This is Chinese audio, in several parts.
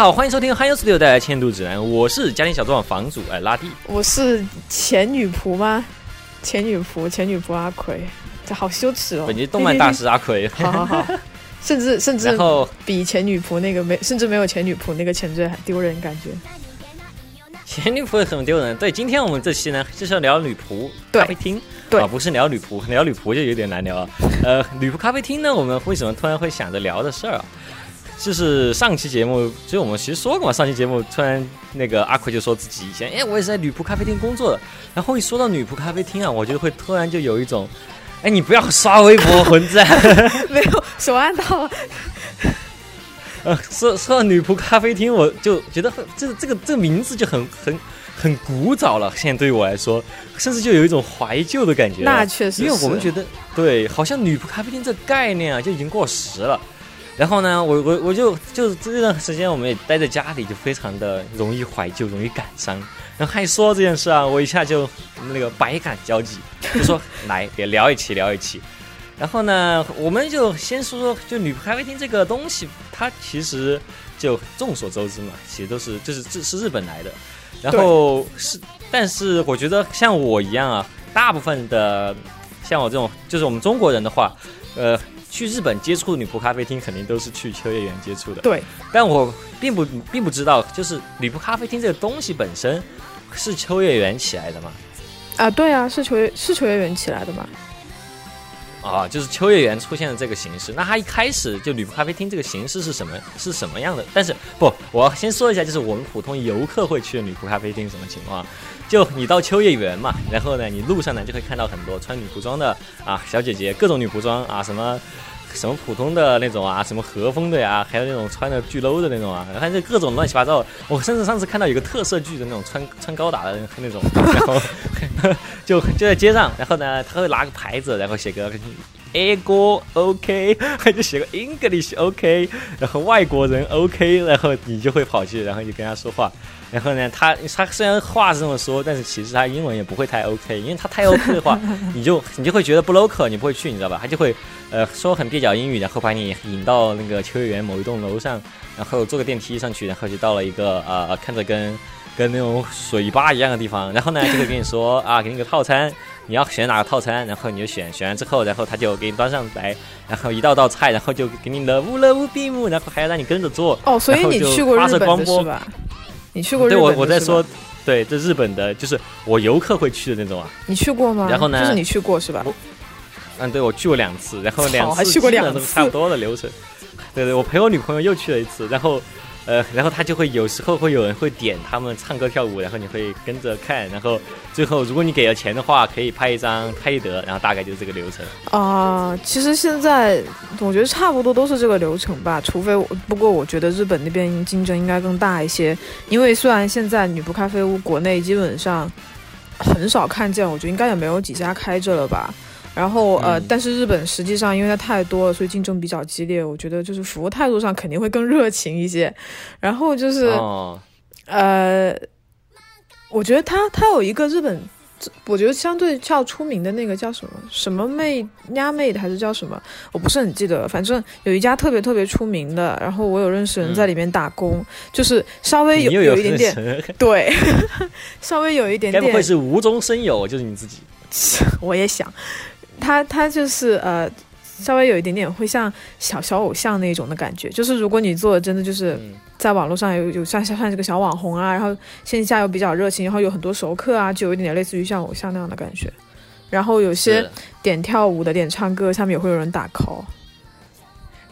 好，欢迎收听《嗨 studio 带来《千度指南》，我是家庭小作坊房主哎拉蒂，我是前女仆吗？前女仆，前女仆阿奎，这好羞耻哦！本集动漫大师阿奎，好好好，甚至甚至然后比前女仆那个没，甚至没有前女仆那个前缀还丢人，感觉。前女仆也很丢人。对，今天我们这期呢就是要聊女仆对咖啡厅，对啊，不是聊女仆，聊女仆就有点难聊啊。呃，女仆咖啡厅呢，我们为什么突然会想着聊的事儿啊？就是上期节目，其实我们其实说过嘛，上期节目突然那个阿奎就说自己以前，哎，我也是在女仆咖啡厅工作的。然后一说到女仆咖啡厅啊，我觉得会突然就有一种，哎，你不要刷微博混战。没有手按到了，呃，说说到女仆咖啡厅，我就觉得很这个这个这个名字就很很很古早了。现在对于我来说，甚至就有一种怀旧的感觉。那确实因为我们觉得，对，好像女仆咖啡厅这个概念啊就已经过时了。然后呢，我我我就就这段时间我们也待在家里，就非常的容易怀旧，容易感伤。然后还说这件事啊，我一下就那个百感交集，就说来也聊一期聊一期。然后呢，我们就先说说，就女仆咖啡厅这个东西，它其实就众所周知嘛，其实都是就是这是日本来的。然后是，但是我觉得像我一样啊，大部分的像我这种，就是我们中国人的话，呃，去日本接触女仆咖啡厅，肯定都是去秋叶原接触的。对，但我并不并不知道，就是女仆咖啡厅这个东西本身是秋叶原起来的吗？啊，对啊，是秋叶是秋叶原起来的吗？啊，就是秋叶原出现的这个形式。那它一开始就女仆咖啡厅这个形式是什么是什么样的？但是不，我要先说一下，就是我们普通游客会去的女仆咖啡厅什么情况？就你到秋叶原嘛，然后呢，你路上呢就会看到很多穿女仆装的啊小姐姐，各种女仆装啊，什么什么普通的那种啊，什么和风的呀，还有那种穿的巨 low 的那种啊，反正各种乱七八糟。我甚至上次看到有个特色剧的那种穿穿高达的那种，然后 就就在街上，然后呢，他会拿个牌子，然后写个 A 哥 OK，还 就写个 English OK，然后外国人 OK，然后你就会跑去，然后就跟他说话。然后呢，他他虽然话是这么说，但是其实他英文也不会太 OK，因为他太 OK 的话，你就你就会觉得不 local，你不会去，你知道吧？他就会呃说很蹩脚英语，然后把你引到那个秋叶原某一栋楼上，然后坐个电梯上去，然后就到了一个呃看着跟跟那种水吧一样的地方，然后呢就会跟你说啊，给你个套餐，你要选哪个套餐，然后你就选，选完之后，然后他就给你端上来，然后一道道菜，然后就给你乐无乐无闭目，然后还要让你跟着做。哦，所以你去过日本的是吧？你去过日对我本的是吧我在说，对，这日本的就是我游客会去的那种啊。你去过吗？然后呢就是你去过是吧？嗯，对，我去过两次，然后两次还去过基本两次上都是差不多的流程。对对，我陪我女朋友又去了一次，然后呃，然后他就会有时候会有人会点他们唱歌跳舞，然后你会跟着看，然后最后如果你给了钱的话，可以拍一张拍立得，然后大概就是这个流程。啊、其实现在我觉得差不多都是这个流程吧，除非我不过我觉得日本那边竞争应该更大一些，因为虽然现在女仆咖啡屋国内基本上很少看见，我觉得应该也没有几家开着了吧。然后呃，嗯但是日本实际上因为它太多了，所以竞争比较激烈。我觉得就是服务态度上肯定会更热情一些。然后就是、哦，呃，我觉得它它有一个日本，我觉得相对较出名的那个叫什么什么妹丫妹的还是叫什么，我不是很记得了。反正有一家特别特别出名的，然后我有认识人在里面打工，就是稍微有有一点点点，对，稍微有一点点该不会是无中生有，就是你自己？我也想，他他就是呃，稍微有一点点会像小小偶像那种的感觉。就是如果你做的真的就是嗯在网络上有有像像像这个小网红啊，然后线下又比较热情，然后有很多熟客啊，就有一点点类似于像偶像那样的感觉。然后有些点跳舞的、点唱歌，下面也会有人打 call。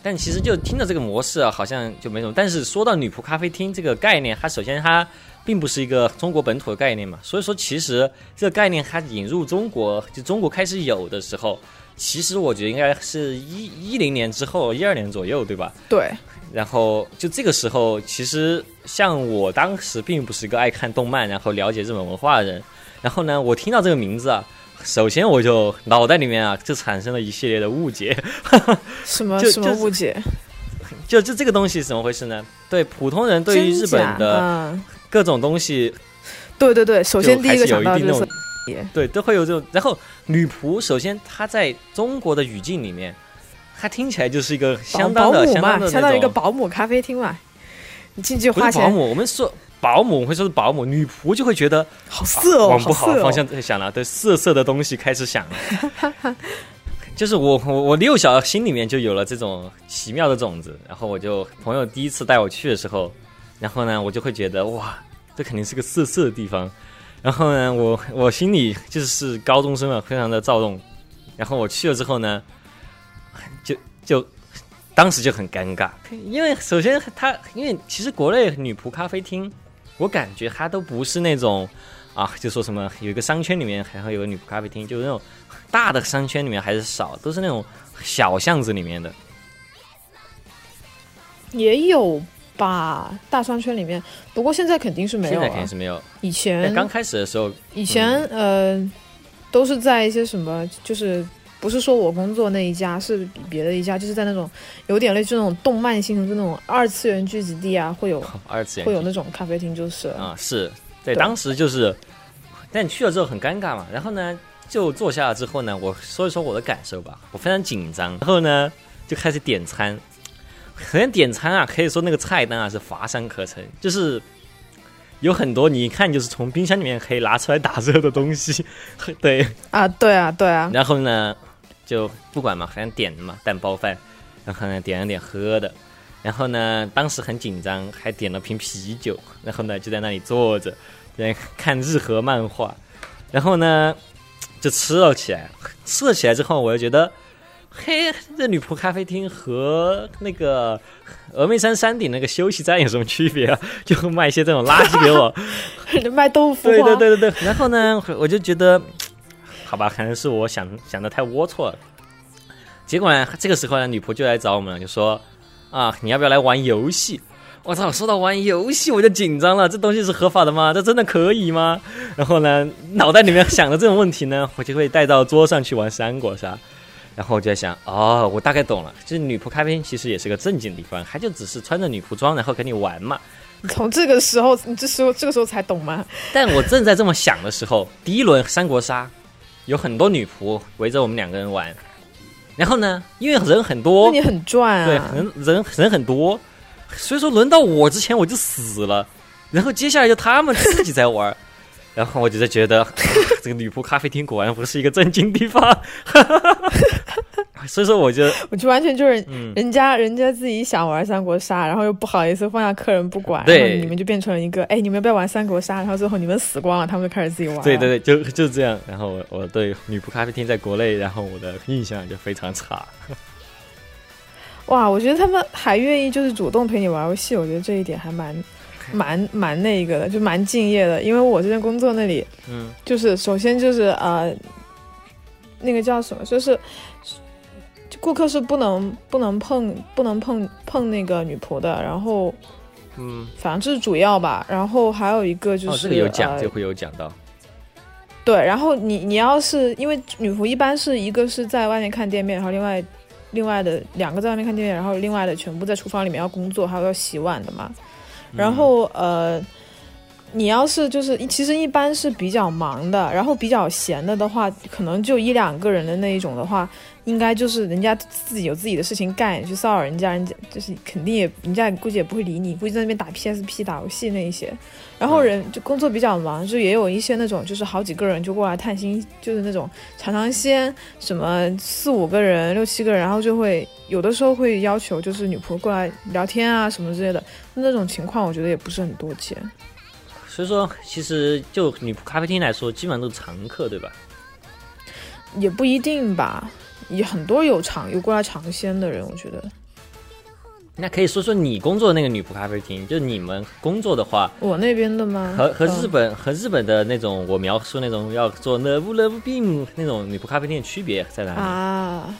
但其实就听着这个模式啊，好像就没什么。但是说到女仆咖啡厅这个概念，它首先它并不是一个中国本土的概念嘛，所以说其实这个概念它引入中国，就中国开始有的时候，其实我觉得应该是一一零年之后，一二年左右，对吧？对，然后就这个时候，其实像我当时并不是一个爱看动漫，然后了解日本文化的人。然后呢，我听到这个名字啊，首先我就脑袋里面啊就产生了一系列的误解。什么什么误解？就就这个东西怎么回事呢？对普通人对于日本的嗯，各种东西，对对对，首先第一个有想到就是一定那种对都会有这种。然后女仆，首先她在中国的语境里面，她听起来就是一个相当的相当的相当于一个保姆咖啡厅嘛。你进去不花钱保姆，我们说保姆，会说是保姆，女仆就会觉得好色哦，往不好方向在想了，对色色的东西开始想了。就是我我我六小心里面就有了这种奇妙的种子，然后我就朋友第一次带我去的时候，然后呢我就会觉得哇，这肯定是个色色的地方，然后呢我我心里就是高中生嘛，非常的躁动，然后我去了之后呢，就就当时就很尴尬，因为首先他因为其实国内女仆咖啡厅，我感觉它都不是那种啊，就说什么有一个商圈里面还会有个女仆咖啡厅，就是那种大的商圈里面还是少，都是那种小巷子里面的。也有吧，大商圈里面，不过现在肯定是没有了现在肯定。是没有。以前刚开始的时候，以前、呃，都是在一些什么，就是不是说我工作那一家，是别的一家，就是在那种有点类似那种动漫性的，就那种二次元聚集地啊，会有 二次元会有那种咖啡厅，就是啊，是对，对当时就是，但你去了之后很尴尬嘛。然后呢，就坐下了之后呢，我说一说我的感受吧，我非常紧张。然后呢，就开始点餐。首先点餐啊，可以说那个菜单啊是乏善可陈，就是 有很多你一看就是从冰箱里面可以拿出来打热的东西。对，啊，对啊，对啊，然后呢，就不管嘛，反正点嘛蛋包饭，然后呢点了点喝的，然后呢当时很紧张，还点了瓶啤酒，然后呢就在那里坐着，在看日和漫画，然后呢就吃了起来，吃了起来之后，我就觉得。嘿，这女仆咖啡厅和那个峨眉山山顶那个休息站有什么区别啊？就卖一些这种垃圾给我，卖豆腐，对对对对对。然后呢，我就觉得，好吧，可能是我想想的太龌龊了。结果呢，这个时候呢，女仆就来找我们了，就说啊，你要不要来玩游戏？我操！说到玩游戏，我就紧张了。这东西是合法的吗？这真的可以吗？然后呢，脑袋里面想的这种问题呢，我就会带到桌上去玩三国杀。然后我就在想，哦，我大概懂了，就是女仆咖啡厅其实也是个正经地方，它就只是穿着女仆装，然后跟你玩嘛。从这个时候，你这时候这个时候才懂吗？但我正在这么想的时候，第一轮三国杀有很多女仆围着我们两个人玩，然后呢，因为人很那多，你很赚啊对，很！人人人很多，所以说轮到我之前我就死了，然后接下来就他们自己在玩，然后我就在觉得、啊 这个女仆咖啡厅果然不是一个正经地方，所以说我觉得我就完全就是嗯。人家人家自己想玩三国杀，然后又不好意思放下客人不管，对然后你们就变成了一个，哎，你们要不要玩三国杀？然后最后你们死光了，他们就开始自己玩。对对，对，就 就这样。然后我我对女仆咖啡厅在国内，然后我的印象就非常差。哇，我觉得他们还愿意就是主动陪你玩游戏，我觉得这一点还蛮蛮蛮那个的，就蛮敬业的。因为我之前工作那里，嗯就是首先就是呃，那个叫什么，就是顾客是不能不能碰不能碰碰那个女仆的，然后嗯，反正这是主要吧。然后还有一个就哦，是、这个有讲，呃这会有讲到。对，然后你你要是因为女仆一般是一个是在外面看店面，然后另外另外的两个在外面看店面，然后另外的全部在厨房里面要工作，还有要洗碗的嘛。然后呃，你要是就是其实一般是比较忙的，然后比较闲的的话，可能就一两个人的那一种的话，应该就是人家自己有自己的事情干，去骚扰人家，人家就是肯定也人家估计也不会理你，估计在那边打 PSP 打游戏那一些。然后人就工作比较忙，就也有一些那种就是好几个人就过来探亲，就是那种尝尝鲜，什么四五个人、六七个人，然后就会有的时候会要求就是女仆过来聊天啊什么之类的，那种情况我觉得也不是很多见。所以说，其实就女仆咖啡厅来说，基本上都是常客，对吧？也不一定吧，也很多有尝有过来尝鲜的人，我觉得那可以说说你工作的那个女仆咖啡厅，就你们工作的话，我那边的吗？和和嗯日本、和日本的那种我描述那种要做 love love beam 那种女仆咖啡厅的区别在哪里？啊，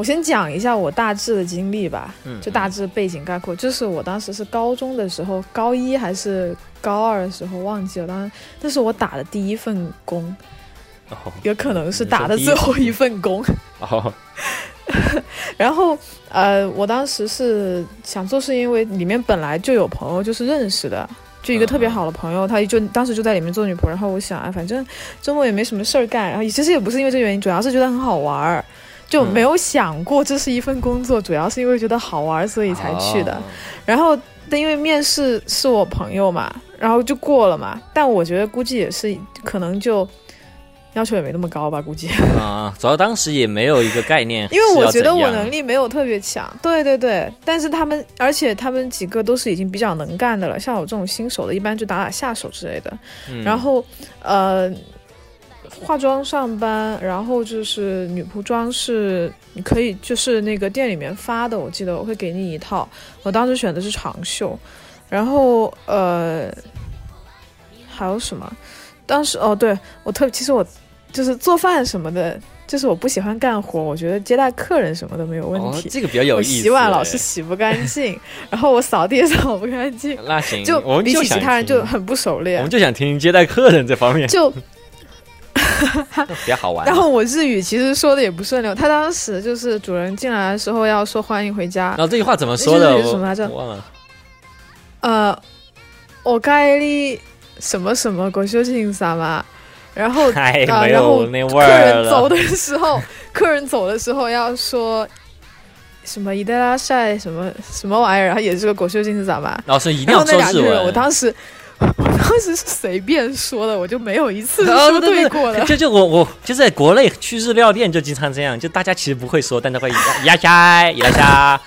我先讲一下我大致的经历吧，嗯，就大致背景概括，就是我当时是高中的时候，高一还是高二的时候忘记了，当时那是我打的第一份工，哦也可能是打的最后一份工。哦，然后呃，我当时是想做，是因为里面本来就有朋友就是认识的。就一个特别好的朋友，他就当时就在里面做女仆，然后我想，哎，反正周末也没什么事儿干，然后其实也不是因为这个原因，主要是觉得很好玩儿，就没有想过这是一份工作，主要是因为觉得好玩，所以才去的。哦然后但因为面试是我朋友嘛，然后就过了嘛。但我觉得估计也是可能就要求也没那么高吧，估计。啊，主要当时也没有一个概念，因为我觉得我能力没有特别强。对对对，但是他们，而且他们几个都是已经比较能干的了，像我这种新手的，一般就打打下手之类的。然后呃。化妆上班，然后就是女仆装是你可以就是那个店里面发的，我记得我会给你一套。我当时选的是长袖，然后呃还有什么？当时哦对我特其实我就是做饭什么的，就是我不喜欢干活，我觉得接待客人什么都没有问题。这个比较有意思。洗碗老是洗不干净，然后我扫地也扫不干净。那行，就比起其他人就很不熟练。我们就想听接待客人这方面。就。比较好玩。然后我日语其实说的也不顺溜，他当时就是主人进来的时候要说欢迎回家。然后这句话怎么说的？什么来着？忘了。呃，我该里什么什么国修庆啥嘛？然后啊，然后客人走的时候，客人走的时候要说什么伊德拉晒什么什么玩意儿，然后也是个国修庆啥嘛？老师一定要说日文。我当时。我当时是随便说的，我就没有一次说对过的。就就我我就在国内去日料店就经常这样，就大家其实不会说，但他会伊拉虾伊拉虾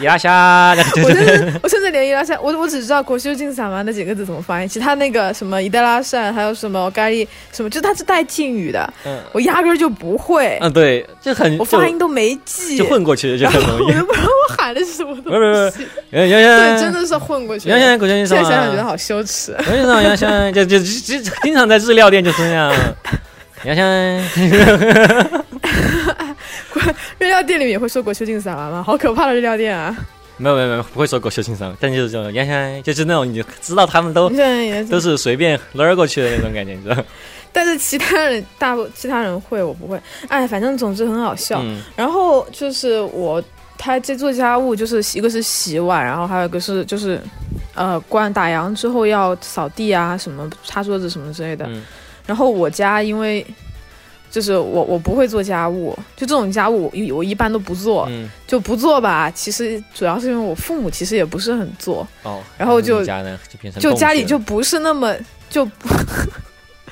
伊拉虾。我甚至我甚至连伊拉虾，我我只知道国修金萨嘛那几个字怎么发音，其他那个什么伊德拉善还有什么咖喱什么，就它是带敬语的，嗯，我压根就不会。嗯，对，就很我发音都没记，就混过去就很容易。我都不知道我喊的是什么东西。不是不是，对，真的是混过去。原先国修金萨，现在想想觉得好羞耻。常杨香就就就经常在日料店就是那样，杨香，日料店里面会说国修进散吗？好可怕的日料店啊！没有没有没有，不会说国修进散，但就是这种杨香，就是那种你知道他们都都是随便勒过去的那种感觉，你知道？但是其他人大部其他人会，我不会。哎，反正总之很好笑。然后就是我。他在做家务就是一个是洗碗，然后还有一个是就是，呃，关打烊之后要扫地啊，什么擦桌子什么之类的。然后我家因为就是我我不会做家务，就这种家务我我一般都不做，就不做吧。其实主要是因为我父母其实也不是很做，哦，然后就就家里就不是那么就。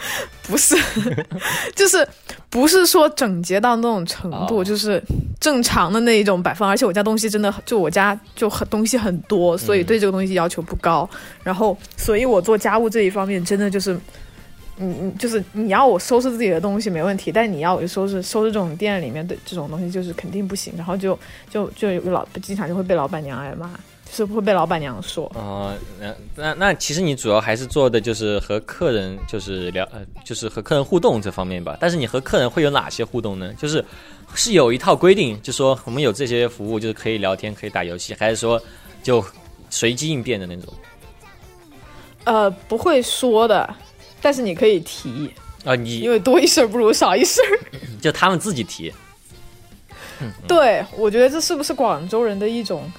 不是，就是不是说整洁到那种程度，就是正常的那一种摆放。而且我家东西真的，就我家就很东西很多，所以对这个东西要求不高。然后，所以我做家务这一方面真的就是，嗯嗯，就是你要我收拾自己的东西没问题，但你要我收拾收拾这种店里面的这种东西，就是肯定不行。然后就就就有个老经常就会被老板娘挨骂。是会被老板娘说啊？那那那其实你主要还是做的就是和客人就是聊呃，就是和客人互动这方面吧。但是你和客人会有哪些互动呢？就是是有一套规定，就说我们有这些服务，就是可以聊天，可以打游戏，还是说就随机应变的那种？呃，不会说的，但是你可以提啊。你因为多一事不如少一事，就他们自己提。对，我觉得这是不是广州人的一种？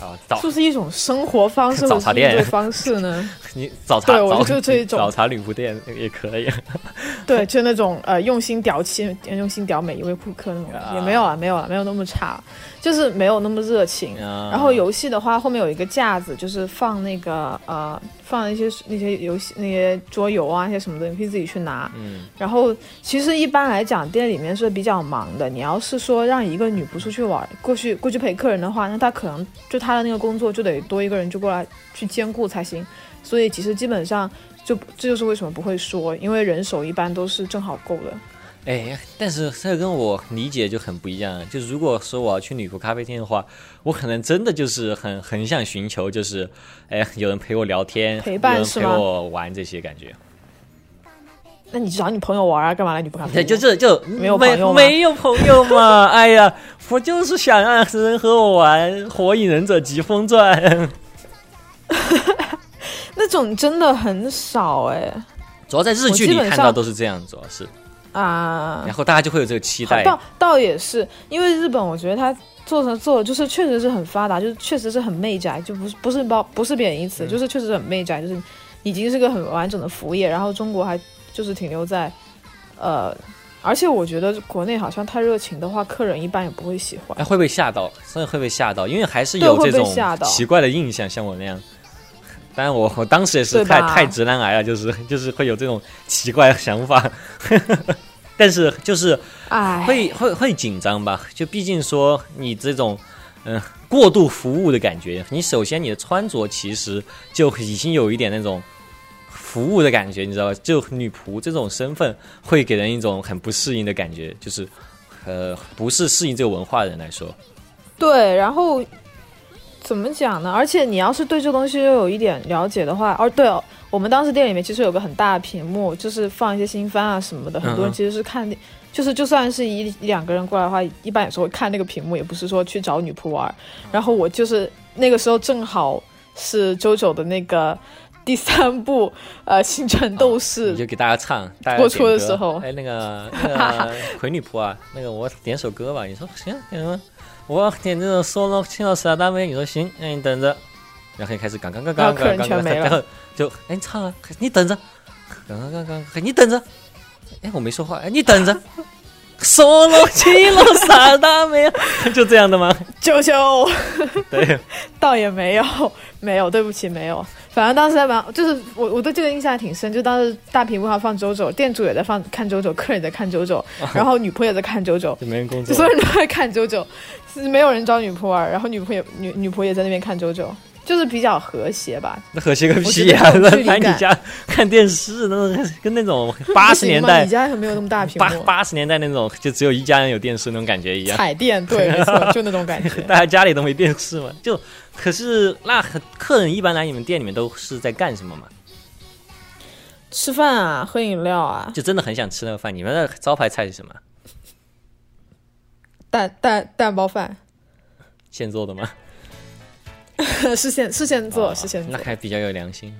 啊，是不是一种生活方式、早茶店方式呢？你早茶，对我就这一种早茶女仆店也可以。对，就那种呃，用心屌气，用心屌每一位顾客那种，也没有啊，没有啊，没有那么差，就是没有那么热情。然后游戏的话，后面有一个架子，就是放那个呃。放一些那些游戏、那些桌游啊，一些什么的，你可以自己去拿。嗯，然后其实一般来讲，店里面是比较忙的。你要是说让一个女仆出去玩，过去过去陪客人的话，那她可能就她的那个工作就得多一个人就过来去兼顾才行。所以其实基本上就这就是为什么不会说，因为人手一般都是正好够的。哎，但是这跟我理解就很不一样。就如果说我要去女仆咖啡厅的话，我可能真的就是很很想寻求，就是哎，有人陪我聊天，陪伴？陪我玩这些感觉。那你找你朋友玩啊？干嘛来女仆咖啡厅？就这就没有朋友没有朋友嘛？哎呀，我就是想让人和我玩《火影忍者疾风传》。那种真的很少哎。主要在日剧里看到都是这样，主要是。啊，然后大家就会有这个期待。倒倒也是，因为日本，我觉得它做成做就是确实是很发达，就是确实是很媚宅，就不是不是包不是贬义词，就是确实很媚宅，就是已经是个很完整的服务业。然后中国还就是停留在，呃，而且我觉得国内好像太热情的话，客人一般也不会喜欢哎，。会被吓到，真的会被吓到，因为还是有这种奇怪的印象，像我那样。当然我，我当时也是太太直男癌了，就是就是会有这种奇怪的想法，但是就是哎，会会会紧张吧？就毕竟说你这种嗯、过度服务的感觉，你首先你的穿着其实就已经有一点那种服务的感觉，你知道吧？就女仆这种身份会给人一种很不适应的感觉，就是呃不是适应这个文化的人来说，对，然后怎么讲呢？而且你要是对这东西又有一点了解的话，哦，对哦，我们当时店里面其实有个很大的屏幕，就是放一些新番啊什么的，很多人其实是看那。就是就算是一一两个人过来的话，一般也是会看那个屏幕，也不是说去找女仆玩。然后我就是那个时候正好是周九的那个第三部 呃《星辰斗士你》就给大家唱，大家播出的时候哎，那个那个 魁女仆啊，那个我点首歌吧，你说行，点什么？我点这种 solo 青岛十大大美，你说行，那你等着，然后就开始刚刚刚刚然后就哎你唱啊，你等着，刚刚刚刚，你等着，哎我没说话，哎你等着。solo 青岛十大妹，就这样的吗？啾啾。对，倒也没有，没有，对不起，没有。反正当时在玩，就是我我对这个印象还挺深，就当时大屏幕上放周周，店主也在放看周周，客人也在看周周，然后女仆也在看周周，就没人工作所。有人都在看周周，是没有人找女仆玩，然后女仆也女女仆也在那边看周周，就是比较和谐吧。那和谐个屁呀、觉得有距离来你家看电视，那种跟那种 八十年代你家可没有那么大屏八幕，八十年代那种，就只有一家人有电视那种感觉一样。彩电，对，没错，就那种感觉。大家家里都没电视嘛，就可是那客人一般来你们店里面都是在干什么嘛？吃饭啊，喝饮料啊，就真的很想吃那个饭。你们的招牌菜是什么？蛋蛋蛋包饭现做的吗？是现是现做，哦是现做那。还比较有良心。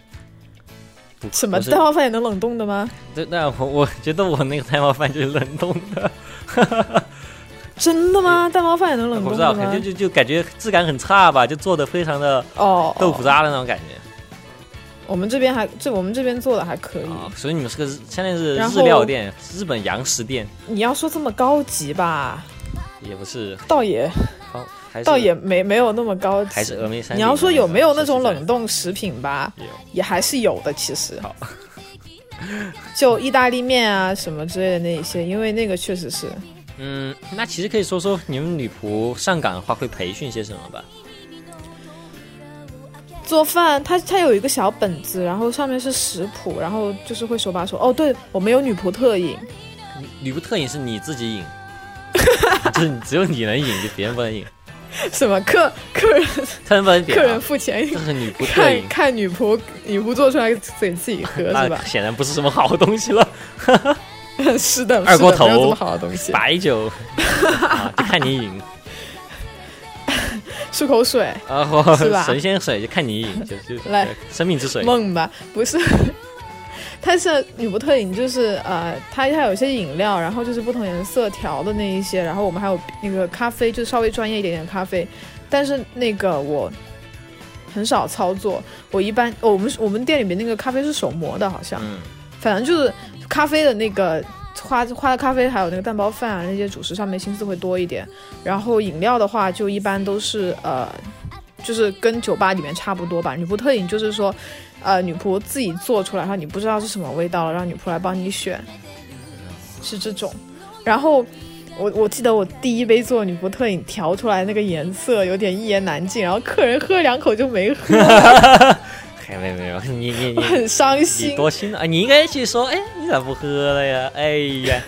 不什么蛋包饭也能冷冻的吗？对，那我我觉得我那个蛋包饭就是冷冻的，真的吗？蛋包饭也能冷我不知道，冻的吗可能？就就就感觉质感很差吧，就做的非常的哦，豆腐渣的那种感觉。我们这边还这我们这边做的还可以。啊，所以你们是个相当于是日料店，日本洋食店，你要说这么高级吧，也不是倒也倒也没没有那么高级。还是峨眉山。你要说有没有那种冷？冻食品吧，有也还是有的。其实，就意大利面啊什么之类的那一些，因为那个确实是嗯，那其实可以说说你们女仆上岗的话会培训些什么吧？做饭，它它有一个小本子，然后上面是食谱，然后就是会手把手。哦，对，我们有女仆特饮，女仆特饮是你自己饮，就是你只有你能饮，就别人不能饮，什么客客人客人不能点、客人 啊。付钱这是女仆看女仆女仆做出来给自己喝 是那吧？显然不是什么好东西了。是的，二锅头没有这么好的东西。白酒啊，就看你饮漱口水啊，或是吧神仙水就看你饮，就就来生命之水。梦吧，不是。它是女仆特饮，就是呃，它它有些饮料，然后就是不同颜色调的那一些，然后我们还有那个咖啡，就稍微专业一点点咖啡，但是那个我很少操作，我一般、哦我们我们店里面那个咖啡是手磨的，好像，嗯，反正就是咖啡的那个花花的咖啡，还有那个蛋包饭啊那些主食上面心思会多一点。然后饮料的话，就一般都是呃，就是跟酒吧里面差不多吧。女仆特饮就是说，呃，女仆自己做出来，然后你不知道是什么味道了，让女仆来帮你选，是这种。然后。我我记得我第一杯做女仆特饮调出来那个颜色有点一言难尽，然后客人喝两口就没喝，还没有没有，你你 你很伤你心。多心啊！你应该去说，哎，你咋不喝了呀？哎呀，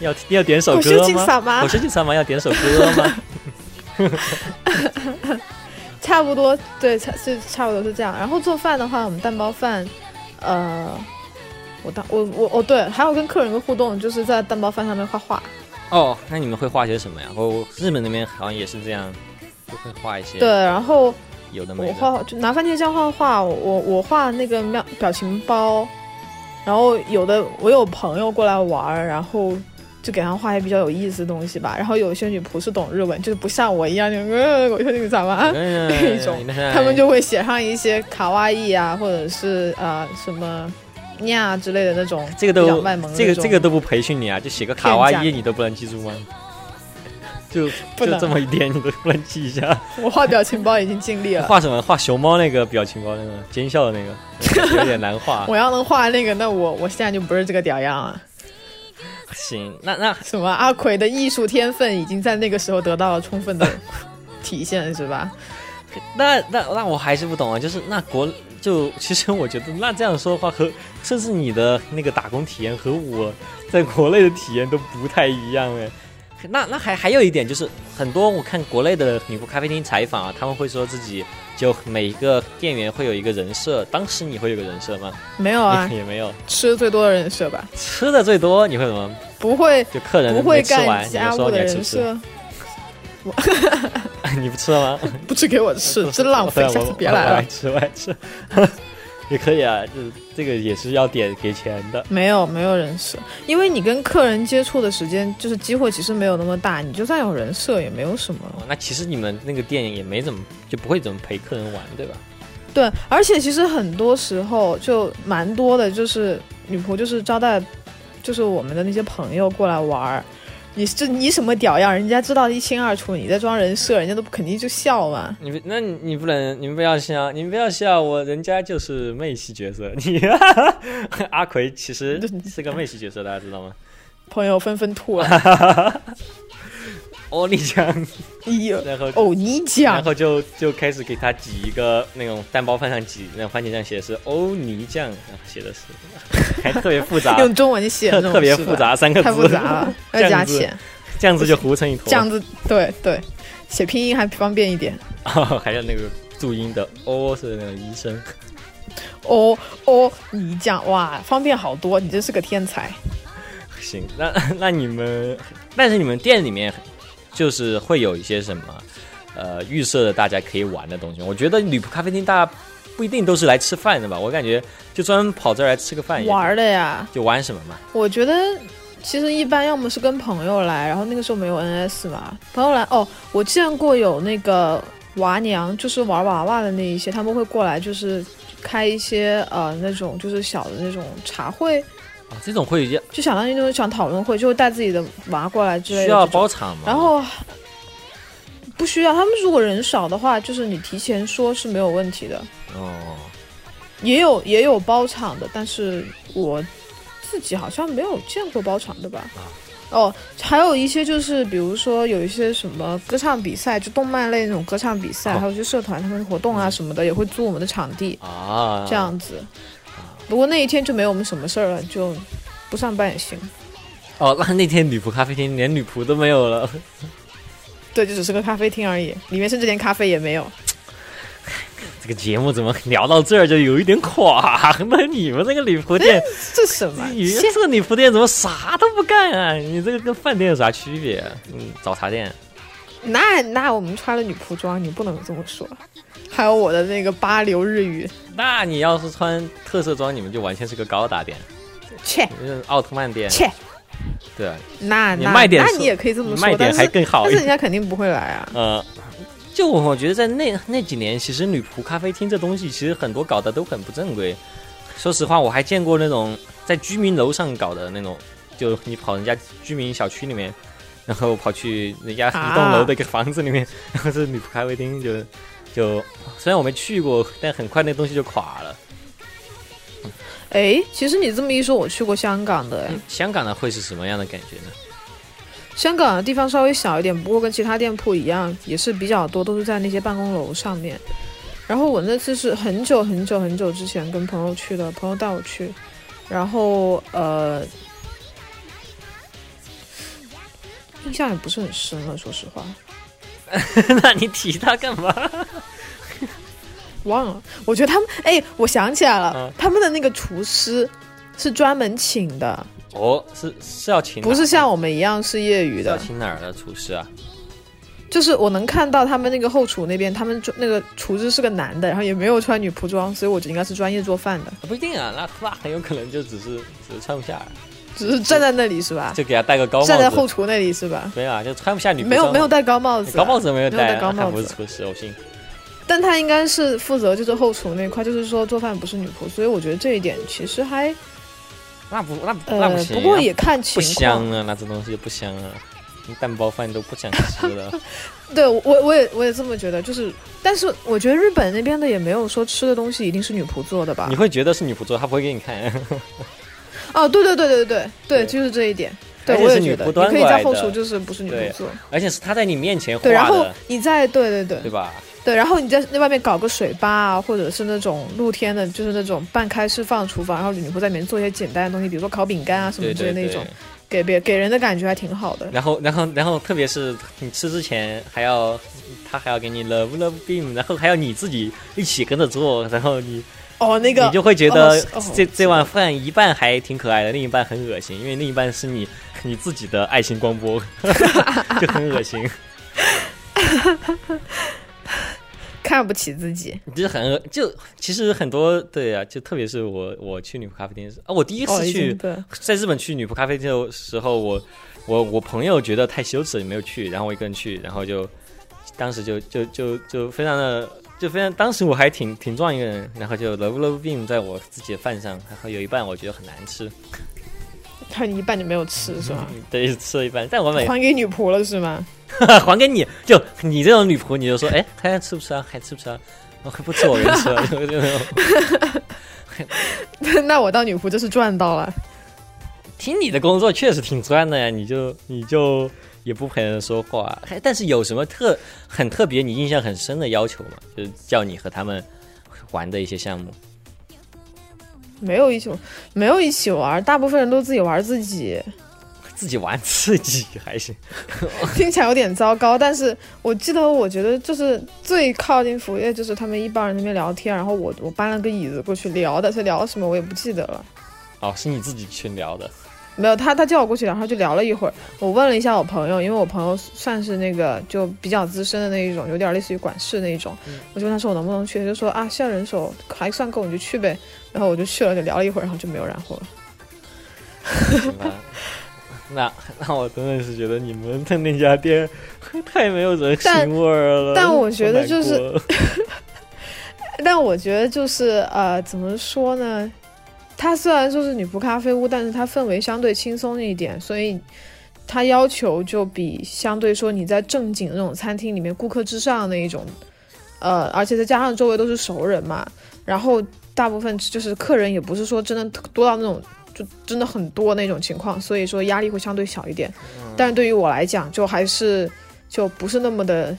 要要点首我是进歌吗？我是进啥吗？要点首歌吗？差不多，对，差是差不多是这样。然后做饭的话，我们蛋包饭，呃，我当我我哦对，还有跟客人的互动，就是在蛋包饭上面画画。哦，那你们会画些什么呀？我我日本那边好像也是这样，就会画一些对，然后有的没的。我画就拿番茄酱画画，我我我画那个表表情包，然后有的我有朋友过来玩，然后就给他画一些比较有意思的东西吧。然后有一些女仆是懂日文，就是不像我一样就呃，我说那个咋办？那一种他们就会写上一些卡哇伊啊，或者是呃什么呀之类的那种，这个都这个这个都不培训你啊，就写个卡哇伊你都不能记住吗？就就这么一点你都不能记一下？我画表情包已经尽力了。画什么？画熊猫那个表情包那个奸笑的那个，有点难画。我要能画那个，那我我现在就不是这个屌样啊！行，那那 什么阿奎的艺术天分已经在那个时候得到了充分的体现，是吧？那那那我还是不懂啊，就是那国就其实我觉得那这样说的话和甚至你的那个打工体验和我在国内的体验都不太一样哎。那那还还有一点就是，很多我看国内的女仆咖啡厅采访啊，他们会说自己就每一个店员会有一个人设。当时你会有个人设吗？没有啊，也没有。吃的最多的人设吧？吃的最多，你会怎么？不会，就客人不会没吃完，干你说家务的你来吃人不设，吃？你不吃了吗？不吃给我吃，真浪费，我下次别来了。我爱吃，我爱吃，也可以啊，就是这个也是要点给钱的。没有没有人设，因为你跟客人接触的时间就是机会其实没有那么大，你就算有人设也没有什么。哦那其实你们那个店也没怎么就不会怎么陪客人玩，对吧？对，而且其实很多时候就蛮多的，就是女仆就是招待，就是我们的那些朋友过来玩儿。你这你什么屌样？人家知道一清二楚，你在装人设，人家都肯定就笑嘛。你不那你你不能，你们不要笑，你们不要笑我，人家就是妹系角色。你阿奎其实是个妹系角色，大家知道吗？朋友纷纷吐了。哦，你讲，哎呦，然后欧尼酱然，后就就开始给他挤一个那种蛋包饭上挤那种番茄酱，写的是欧尼酱，然后写的是还特别复杂，用中文写 特别复，杂三个字，太复杂了，要加钱。这样子就糊成一坨。这样子，对对，写拼音还方便一点。哦，还有那个注音的哦是那个医生。哦哦，你酱哇，方便好多，你真是个天才。行，那那你们，但是你们店里面就是会有一些什么呃预设的大家可以玩的东西。我觉得女仆咖啡厅大家不一定都是来吃饭的吧，我感觉就专门跑这儿来吃个饭也玩儿的呀，就玩什么嘛。我觉得其实一般要么是跟朋友来，然后那个时候没有 NS 嘛，朋友来哦，我见过有那个娃娘，就是玩娃娃的那一些，他们会过来就是开一些呃那种就是小的那种茶会，啊，这种会要就相当于那种想讨论会，就会带自己的娃过来之类的需要包场吗？然后不需要，他们如果人少的话，就是你提前说是没有问题的。哦，也有也有包场的，但是我自己好像没有见过包场的吧。啊哦，还有一些就是，比如说有一些什么歌唱比赛，就动漫类那种歌唱比赛，哦还有一些社团他们活动啊什么的，也会租我们的场地，啊，这样子。不过那一天就没我们什么事儿了，就不上班也行。哦，那那天女仆咖啡厅连女仆都没有了。对，就只是个咖啡厅而已，里面甚至连咖啡也没有。这个节目怎么聊到这儿就有一点垮？那你们这个女仆店，这什么？你这个女仆店怎么啥都不干啊？你这个跟饭店有啥区别？嗯，早茶店。那那我们穿了女仆装，你不能这么说。还有我的那个八流日语，那你要是穿特色装，你们就完全是个高达店，切奥特曼店。切，对，那那卖点是那你也可以这么说，卖点还更好但是人。家肯定不会来啊。呃，就我觉得在那那几年，其实女仆咖啡厅这东西，其实很多搞的都很不正规。说实话，我还见过那种在居民楼上搞的那种，就你跑人家居民小区里面，然后跑去人家一栋楼的一个房子里面，然后是女仆咖啡厅，就就虽然我没去过，但很快那东西就垮了。哎，其实你这么一说，我去过香港的，哎，香港的会是什么样的感觉呢？香港的地方稍微小一点，不过跟其他店铺一样，也是比较多，都是在那些办公楼上面。然后我那次是很久很久很久之前跟朋友去的，朋友带我去，然后呃，印象也不是很深了，说实话，那你提他干嘛？忘了。我觉得他们，哎，我想起来了，嗯他们的那个厨师是专门请的，哦，是是要请哪，不是像我们一样是业余的要的。请哪儿的厨师啊？就是我能看到他们那个后厨那边，他们那个厨师是个男的，然后也没有穿女仆装，所以我觉得应该是专业做饭的，不一定啊，那那很有可能就只是只是穿不下，只是站在那里是吧？就给他戴个高帽子。站在后厨那里是吧？对啊，就穿不下女仆没有没有戴高帽子啊，高帽子没有戴戴，高帽子不是厨师，我信。但他应该是负责就是后厨那块，就是说做饭不是女仆，所以我觉得这一点其实还那不那那不呃，行，不过也看情况。香啊，那这东西不香啊，蛋包饭都不想吃了。对我我也我也这么觉得，就是，但是我觉得日本那边的也没有说吃的东西一定是女仆做的吧你？会觉得是女仆做，她不会给你看。哦对对对对对对就是这一点。对我也觉得你可以在后厨就是不是女仆做。而且是他在你面前对然后你在对对对。对吧？对然后你在那外面搞个水吧啊或者是那种露天的就是那种半开释放厨房然后你会在里面做一些简单的东西比如说烤饼干啊什么之类那种给别给人的感觉还挺好的。然后然后然后特别是你吃之前还要他还要给你 love love beam 然后还要你自己一起跟着做然后你哦，那个你就会觉得这这碗饭一半还挺可爱的，另一半很恶心，因为另一半是你你自己的爱心光波，就很恶心，看不起自己。就是很恶就其实很多对啊，就特别是我我去女仆咖啡店啊，我第一哦，次去、在日本去女仆咖啡店的时候，我我我朋友觉得太羞耻，没有去，然后我一个人去，然后就当时就就就就非常的就非常，当时我还挺挺壮一个人，然后就 love love bean 在我自己的饭上，然后有一半我觉得很难吃，看你一半就没有吃是吧？对，吃了一半，但我每还给女仆了是吗？还给你，就你这种女仆，你就说，哎，还吃不吃啊？还吃不吃啊？我还不吃，我给你吃了，就就那种 那我当女仆就是赚到了。听你的工作确实挺赚的呀，你就你就也不陪人说话，还但是有什么特很特别、你印象很深的要求吗？就是叫你和他们玩的一些项目。没有一起，没有一起玩，大部分人都自己玩自己，自己玩自己还行，听起来有点糟糕。但是我记得，我觉得就是最靠近服务业，就是他们一帮人那边聊天，然后我我搬了个椅子过去聊，的是聊什么我也不记得了。哦，是你自己去聊的，没有，他他叫我过去聊，他就聊了一会儿。我问了一下我朋友，因为我朋友算是那个就比较资深的那一种，有点类似于管事那一种。我就问他说我能不能去，他就说啊，需要人手还算够，你就去呗。然后我就去了，就聊了一会儿，然后就没有然后了。那那我真的是觉得你们的那家店太没有人情味儿了。但我觉得就是过但我觉得就是 呃，怎么说呢？它虽然说是女仆咖啡屋，但是它氛围相对轻松一点，所以它要求就比相对说你在正经那种餐厅里面顾客至上那一种，呃，而且再加上周围都是熟人嘛，然后大部分就是客人也不是说真的多到那种就真的很多那种情况，所以说压力会相对小一点。但是对于我来讲，就还是就不是那么的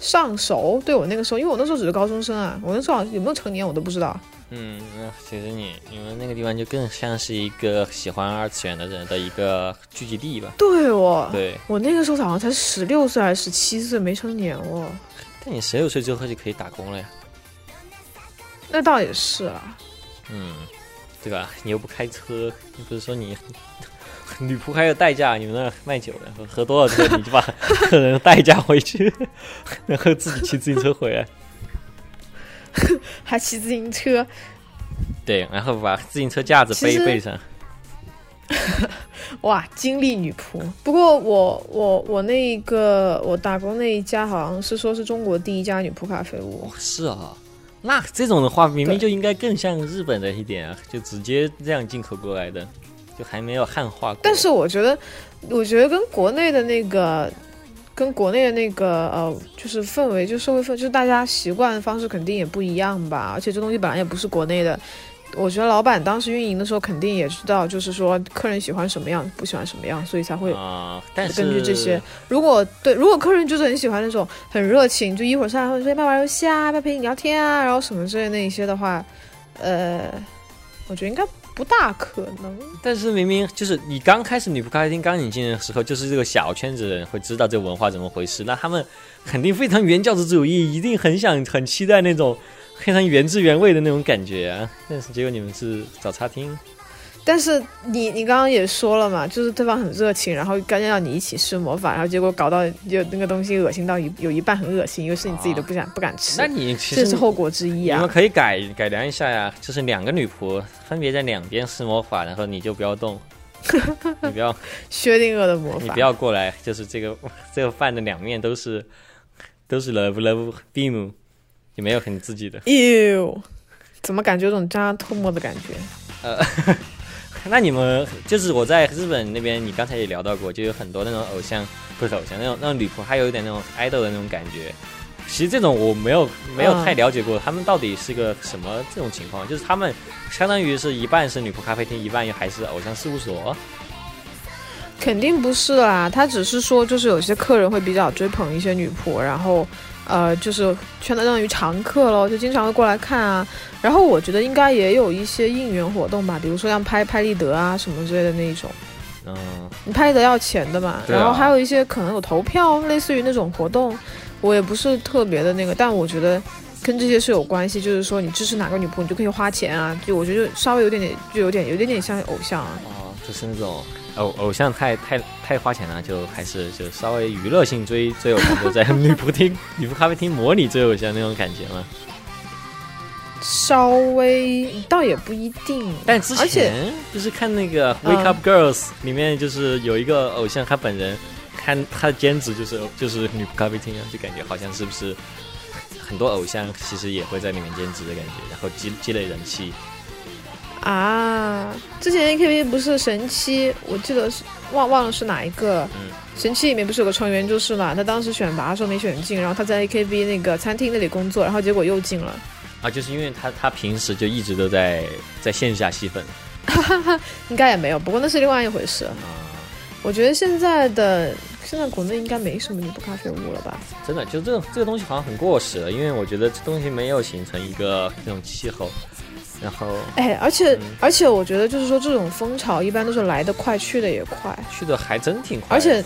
上手。对我那个时候，因为我那时候只是高中生啊，我那时候好像有没有成年我都不知道。嗯，那其实你你们那个地方就更像是一个喜欢二次元的人的一个聚集地吧？对哦，对，我那个时候好像才十六岁还是十七岁，没成年哦。但你十六岁之后就可以打工了呀，那倒也是啊，嗯，对吧？你又不开车，你不是说你 女仆还有代驾，你们那卖酒的，喝多了之后你就把 客人代驾回去，然后自己骑自行车回来，还骑自行车。对，然后把自行车架子背背上，哇，经历女仆。不过我我我那一个我打工那一家好像是说是中国第一家女仆咖啡屋哦，，是啊。那这种的话，明明就应该更像日本的一点啊，就直接这样进口过来的，就还没有汉化过。但是我觉得，我觉得跟国内的那个。跟国内的那个呃，就是氛围，就社会氛，就是大家习惯的方式肯定也不一样吧。而且这东西本来也不是国内的，我觉得老板当时运营的时候肯定也知道，就是说客人喜欢什么样，不喜欢什么样，所以才会啊、但是根据这些，如果对，如果客人就是很喜欢那种很热情，就一会儿上来会说要不要玩游戏啊，要不要陪你聊天啊，然后什么之类那一些的话，呃，我觉得应该不大可能。但是明明就是你刚开始你不开心刚引进的时候，就是这个小圈子的人会知道这个文化怎么回事，那他们肯定非常原教旨主义，一定很想很期待那种非常原汁原味的那种感觉啊。但是结果你们是找茶厅，但是你你刚刚也说了嘛，就是对方很热情，然后干要你一起施魔法，然后结果搞到就那个东西恶心到一有一半很恶心，因为是你自己都不想、不敢吃那，你其实这是后果之一啊你们啊。可以改改良一下呀，就是两个女仆分别在两边施魔法，然后你就不要动，你不要薛定谔的魔法你不，要过来，就是这个这个饭的两面都是都是 love love beam，你没有很自己的？哟，怎么感觉有种扎唾沫的感觉？呃，那你们就是我在日本那边，你刚才也聊到过，就有很多那种偶像，不是偶像那种那种女仆，还有一点那种 idol 的那种感觉。其实这种我没有 没有太了解过，他们到底是个什么这种情况？就是他们相当于是一半是女仆咖啡厅，一半又还是偶像事务所。肯定不是啦，他只是说就是有些客人会比较追捧一些女仆，然后呃就是相当于常客咯，就经常会过来看啊。然后我觉得应该也有一些应援活动吧，比如说像拍拍立得啊什么之类的那一种。嗯，你拍立得要钱的嘛，啊然后还有一些可能有投票，类似于那种活动，我也不是特别的那个，但我觉得跟这些是有关系，就是说你支持哪个女仆，你就可以花钱啊，就我觉得稍微有点点，就有点有点点像偶像啊。哦，就是那种偶偶像太太太花钱了，就还是就稍微娱乐性追追偶像，就在女仆厅、女仆咖啡厅模拟追偶像那种感觉嘛。稍微倒也不一定，但之前就是看那个《嗯 Wake Up Girls》里面，就是有一个偶像，他本人看他的兼职就是就是女仆咖啡厅啊，就感觉好像是不是很多偶像其实也会在里面兼职的感觉，然后积积累人气。啊，之前 AKB 不是神七，我记得是忘忘了是哪一个。嗯神七里面不是有个成员就是嘛，他当时选拔的时候没选进，然后他在 AKB 那个餐厅那里工作，然后结果又进了。啊，就是因为他他平时就一直都在在线下吸粉 应该也没有，不过那是另外一回事。啊，我觉得现在的现在国内应该没什么女仆咖啡屋了吧？真的就这个这个东西好像很过时了，因为我觉得这东西没有形成一个那种气候，然后哎，而且、嗯而且我觉得就是说这种风潮一般都是来得快去的也快，去的还真挺快，而且。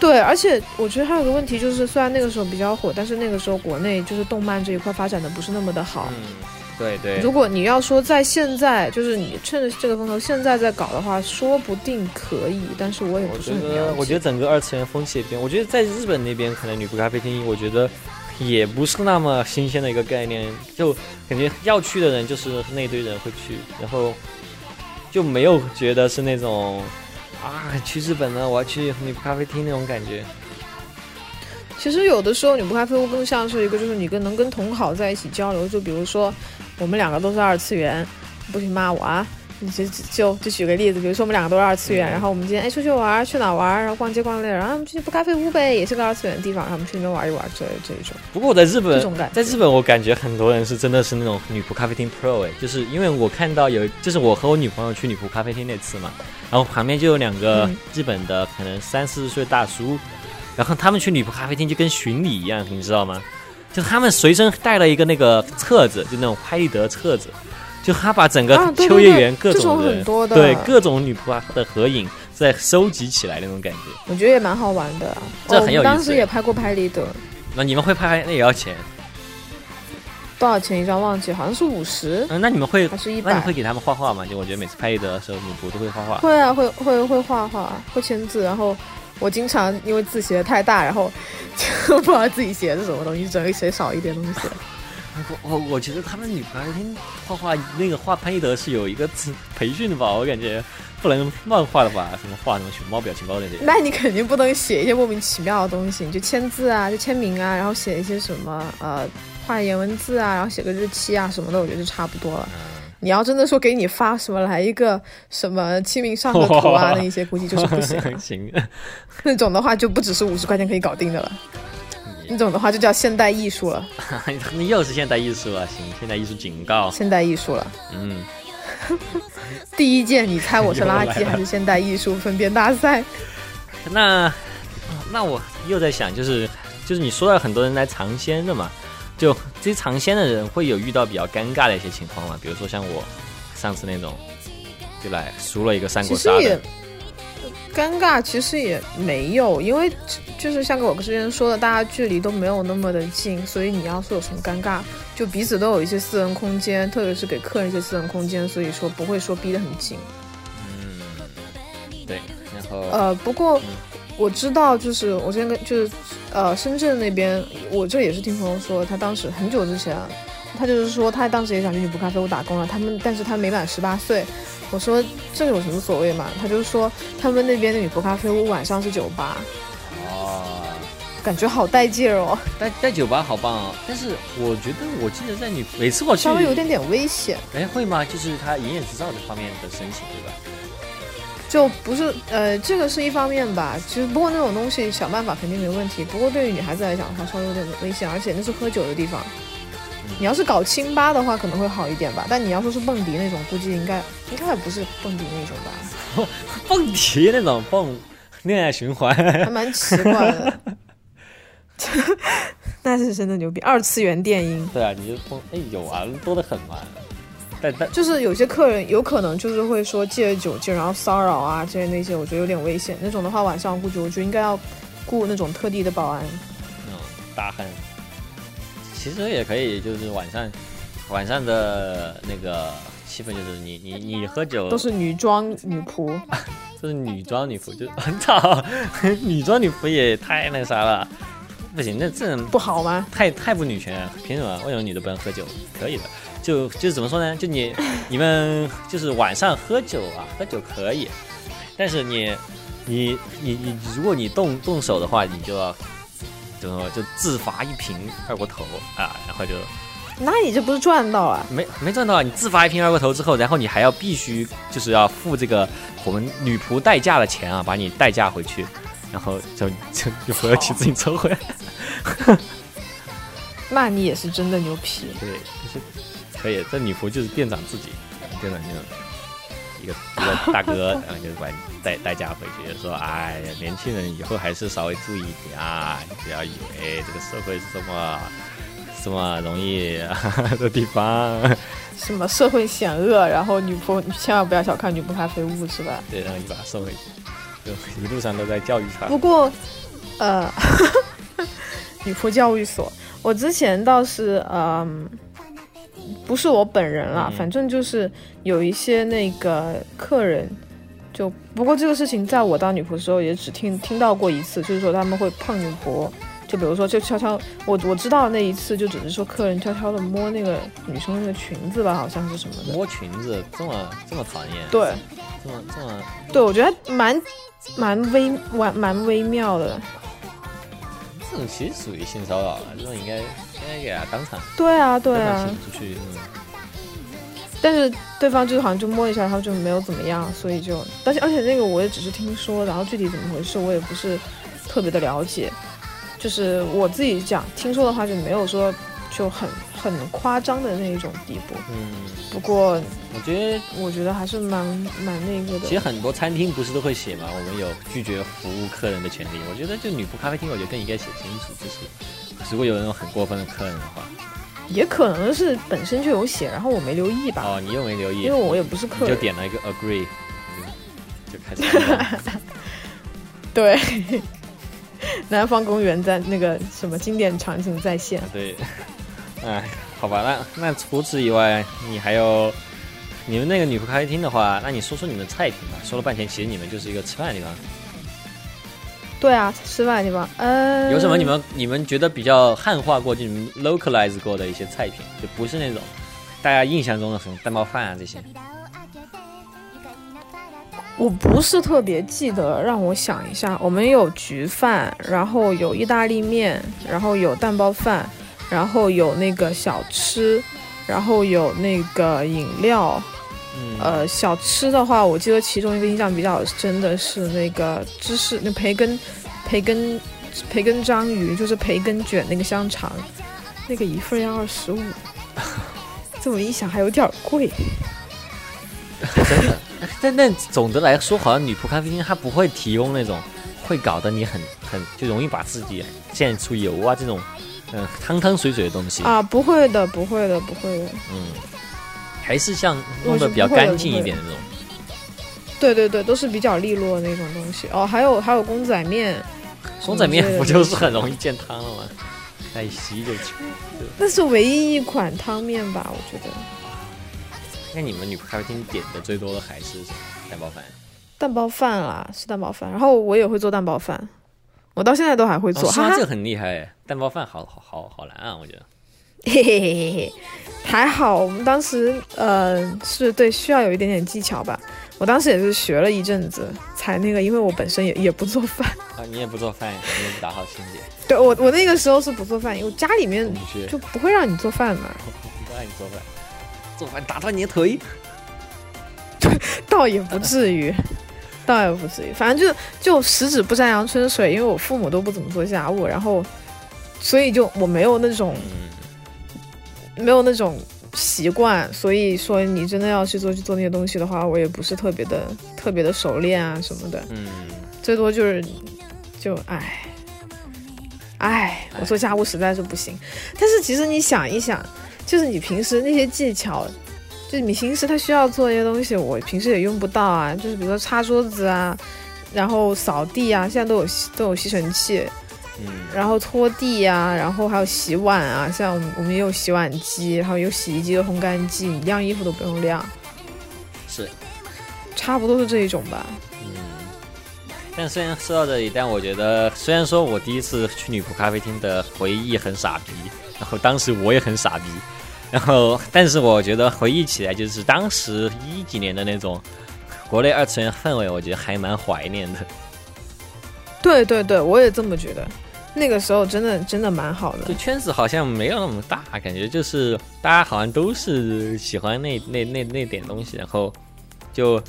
对，而且我觉得还有个问题就是，虽然那个时候比较火，但是那个时候国内就是动漫这一块发展的不是那么的好。嗯，对对，如果你要说在现在，就是你趁着这个风头现在在搞的话，说不定可以，但是我也不是很了得，解。我觉得整个二次元风气也变。我觉得在日本那边，可能女仆咖啡厅，我觉得也不是那么新鲜的一个概念，就感觉要去的人就是那堆人会去，然后就没有觉得是那种啊，去日本呢，我要去女仆咖啡厅那种感觉。其实有的时候，女仆咖啡屋更像是一个，就是你跟能跟同好在一起交流。就比如说，我们两个都是二次元，不许骂我啊！你就就就举个例子，比如说我们两个都是二次元，嗯然后我们今天哎出去玩，去哪玩？然后逛街逛累了，然后我们去女仆咖啡屋呗，也是个二次元的地方，然后我们去那边玩一玩，这这一种不过我在日本这种感。在日本，我感觉很多人是真的是那种女仆咖啡厅 pro 哎，就是因为我看到有，就是我和我女朋友去女仆咖啡厅那次嘛，然后旁边就有两个嗯日本的可能三四十岁大叔，然后他们去女仆咖啡厅就跟巡礼一样，你知道吗？就他们随身带了一个那个册子，就那种拍立得册子，就他把整个秋叶原各这种种的很多的对各种女仆啊的合影再收集起来那种感觉。我觉得也蛮好玩的。这很有意思当时也拍过拍立得，那你们会拍那也要钱？多少钱一张忘记，好像是五十嗯，那你们会还是一百那你会。给他们画画吗？就我觉得每次拍立得的时候，女仆都会画画。会啊，会会会画画，会签字，然后我经常因为字写的太大，然后就 不知道自己写的是什么东西，只能写少一点东西。我我我觉得他们女仆咖啡厅画画那个画拍立得是有一个自培训的吧？我感觉不能乱画的吧？什么画什么熊猫表情包那些。那你肯定不能写一些莫名其妙的东西，你就签字啊，就签名啊，然后写一些什么呃画颜文字啊，然后写个日期啊什么的，我觉得就差不多了。嗯你要真的说给你发什么来一个什么清明上河图啊，那一些估计就是不行。行，那种的话就不只是五十块钱可以搞定的了，那种的话就叫现代艺术了，那又是现代艺术了。行，现代艺术警告。现代艺术了。嗯，第一届你猜我是垃圾 还是现代艺术分辨大赛？那那我又在想，就是就是你说到很多人来尝鲜的嘛，就这些尝鲜的人会有遇到比较尴尬的一些情况嘛？比如说像我上次那种，就来输了一个三其实也国杀的。尴尬，其实也没有，因为就是像我之前说的，大家距离都没有那么的近，所以你要说有什么尴尬，就彼此都有一些私人空间，特别是给客人一些私人空间，所以说不会说逼得很紧。嗯，对，然后呃，不过嗯我知道，就是我之前跟就是呃深圳那边，我这也是听朋友说，他当时很久之前啊，他就是说他当时也想去女仆咖啡屋打工了，他们但是他没满十八岁。我说这有什么所谓嘛？他就说他们那边的女仆咖啡屋晚上是酒吧，哦，感觉好带劲儿哦，带带酒吧好棒哦。但是我觉得，我记得在女每次我去，稍微有点点危险。哎，会吗？就是他营业执照这方面的申请，对吧？就不是呃，这个是一方面吧。其实不过那种东西想办法肯定没问题。不过对于女孩子来讲的话，稍微有点危险，而且那是喝酒的地方。你要是搞清吧的话，可能会好一点吧。但你要说是蹦迪那种，估计应该应该也不是蹦迪那种吧。蹦迪那种蹦恋爱循环，还蛮奇怪的。那是真的牛逼，二次元电音。对啊，你就蹦，哎，有啊，多得很嘛。但但就是有些客人有可能就是会说借着酒劲，然后骚扰啊这些那些，我觉得有点危险。那种的话，晚上估计我觉得应该要雇那种特地的保安。嗯，大汉。其实也可以，就是晚上晚上的那个气氛，就是你你你喝酒都是女装女仆，都是女装女仆，就很吵，女装女仆也太那啥了。不行，那这不好吗？太太不女权，凭什么？为什么女的不能喝酒？可以的，就就是怎么说呢？就你你们就是晚上喝酒啊，喝酒可以，但是你你你你，如果你动动手的话，你就要怎么说？就自罚一瓶二锅头啊，然后就，那你这不是赚到啊？没没赚到啊！你自罚一瓶二锅头之后，然后你还要必须就是要付这个我们女仆代驾的钱啊，把你代驾回去。然后就就就回去自行车回来，那你也是真的牛皮。对，就是可以。这女仆就是店长自己，店长就一个一个大哥，然后就把你带带家回去，就说：“哎呀，年轻人以后还是稍微注意一点啊，你不要以为这个社会是这么 这么容易 的地方，什么社会险恶，然后女仆你千万不要小看女仆咖啡屋，是吧？对，然后你把他送回去。”就一路上都在教育他。不过，呃，女仆教育所，我之前倒是，嗯，不是我本人啦，反正就是有一些那个客人，就不过这个事情在我当女仆的时候也只听听到过一次，就是说他们会碰女仆，就比如说就悄悄，我我知道那一次就只是说客人悄悄的摸那个女生那个裙子吧，好像是什么的。摸裙子这么这么讨厌？对，这么这么，对我觉得蛮。蛮微蛮蛮微妙的，这种其实属于性骚扰了，这种应该应该给他当场对啊对啊出去，但是对方就是好像就摸一下，然后就没有怎么样，所以就而且而且那个我也只是听说，然后具体怎么回事我也不是特别的了解，就是我自己讲听说的话就没有说就很。很夸张的那一种地步，嗯，不过我觉得，我觉得还是蛮蛮那个的。其实很多餐厅不是都会写嘛？我们有拒绝服务客人的权利。我觉得就女仆咖啡厅，我觉得更应该写清楚，就是如果有那种很过分的客人的话，也可能是本身就有写，然后我没留意吧。哦，你又没留意，因为我也不是客人，就点了一个 agree，就开始。对，南方公园在那个什么经典场景再现。对。哎，好吧，那那除此以外，你还有你们那个女仆咖啡厅的话，那你说说你们菜品吧。说了半天，其实你们就是一个吃饭的地方。对啊，吃饭的地方。呃，有什么你们你们觉得比较汉化过、你们 localize 过的一些菜品，就不是那种大家印象中的什么蛋包饭啊这些？我不是特别记得，让我想一下。我们有焗饭，然后有意大利面，然后有蛋包饭。然后有那个小吃，然后有那个饮料，呃，小吃的话，我记得其中一个印象比较深的是那个芝士，那培根，培根，培根章鱼，就是培根卷那个香肠，那个一份要二十五，这么一想还有点贵。真的，但但总的来说，好像女仆咖啡厅它不会提供那种会搞得你很很就容易把自己溅出油啊这种。嗯，汤汤水水的东西啊，不会的，不会的，不会的。嗯，还是像弄得比较干净一点的那种。对对对，都是比较利落的那种东西。哦，还有还有公仔面，公仔面不就是很容易见汤了吗？来洗就行。那是唯一一款汤面吧？我觉得。那你们女咖啡厅点的最多的还是？蛋包饭。蛋包饭啦，是蛋包饭。然后我也会做蛋包饭。我到现在都还会做，哈，这个很厉害，蛋包饭好好好好难啊，我觉得。嘿嘿嘿嘿嘿，还好我们当时呃是对需要有一点点技巧吧。我当时也是学了一阵子才那个，因为我本身也也不做饭啊，你也不做饭，你也不打好清洁。对我我那个时候是不做饭，因为家里面就不会让你做饭嘛。不让你做饭，做饭打断你的腿。倒也不至于，倒也不至于，反正就就十指不沾阳春水，因为我父母都不怎么做家务，然后所以就我没有那种嗯，没有那种习惯，所以说你真的要去做去做那些东西的话，我也不是特别的特别的熟练啊什么的，嗯，最多就是就唉。唉，我做家务实在是不行。但是其实你想一想，就是你平时那些技巧，就是你平时他需要做一些东西，我平时也用不到啊。就是比如说擦桌子啊，然后扫地啊，现在都有都有吸尘器，嗯，然后拖地呀、然后还有洗碗啊，像我们我们也有洗碗机，然后有洗衣机和烘干机，你晾衣服都不用晾，是，差不多是这一种吧。嗯。但虽然说到这里，但我觉得，虽然说我第一次去女仆咖啡厅的回忆很傻逼，然后当时我也很傻逼，然后，但是我觉得回忆起来，就是当时一几年的那种国内二次元氛围，我觉得还蛮怀念的。对对对，我也这么觉得。那个时候真的真的蛮好的就。圈子好像没有那么大，感觉就是大家好像都是喜欢那那那那点东西，然后就